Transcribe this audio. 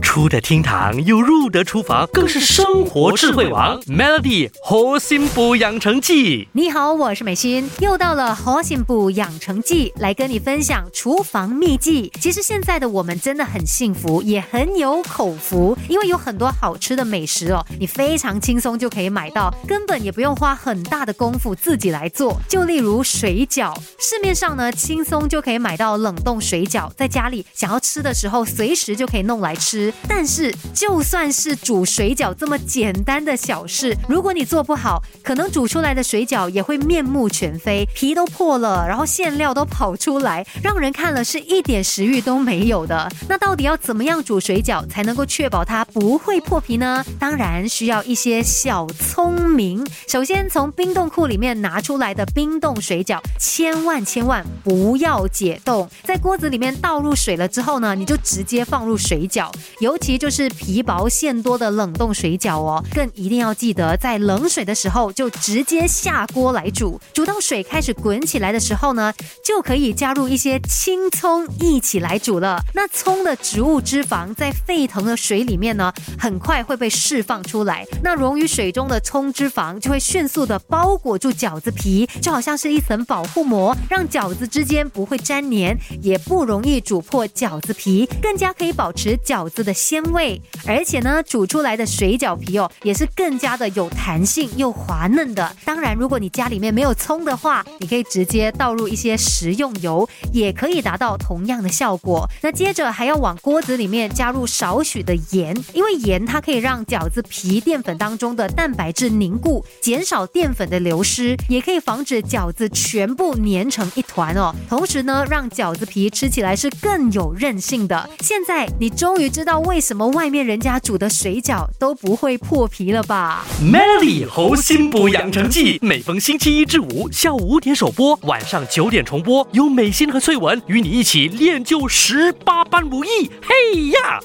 出得厅堂又入得厨房，更是生活智慧王。Melody 核心补养成记，你好，我是美心，又到了核心补养成记，来跟你分享厨房秘籍。其实现在的我们真的很幸福，也很有口福，因为有很多好吃的美食哦，你非常轻松就可以买到，根本也不用花很大的功夫自己来做。就例如水饺，市面上呢轻松就可以买到冷冻水饺，在家里想要吃的时候，随时就可以弄来吃。但是，就算是煮水饺这么简单的小事，如果你做不好，可能煮出来的水饺也会面目全非，皮都破了，然后馅料都跑出来，让人看了是一点食欲都没有的。那到底要怎么样煮水饺才能够确保它不会破皮呢？当然需要一些小聪明。首先，从冰冻库里面拿出来的冰冻水饺，千万千万不要解冻，在锅子里面倒入水了之后呢，你就直接放入水饺。尤其就是皮薄馅多的冷冻水饺哦，更一定要记得在冷水的时候就直接下锅来煮，煮到水开始滚起来的时候呢，就可以加入一些青葱一起来煮了。那葱的植物脂肪在沸腾的水里面呢，很快会被释放出来，那溶于水中的葱脂肪就会迅速的包裹住饺子皮，就好像是一层保护膜，让饺子之间不会粘黏，也不容易煮破饺子皮，更加可以保持饺子的。鲜味，而且呢，煮出来的水饺皮哦，也是更加的有弹性又滑嫩的。当然，如果你家里面没有葱的话，你可以直接倒入一些食用油，也可以达到同样的效果。那接着还要往锅子里面加入少许的盐，因为盐它可以让饺子皮淀粉当中的蛋白质凝固，减少淀粉的流失，也可以防止饺子全部粘成一团哦。同时呢，让饺子皮吃起来是更有韧性的。现在你终于知道。为什么外面人家煮的水饺都不会破皮了吧？Melody 猴心补养成记，每逢星期一至五下午五点首播，晚上九点重播，有美心和翠文与你一起练就十八般武艺。嘿呀！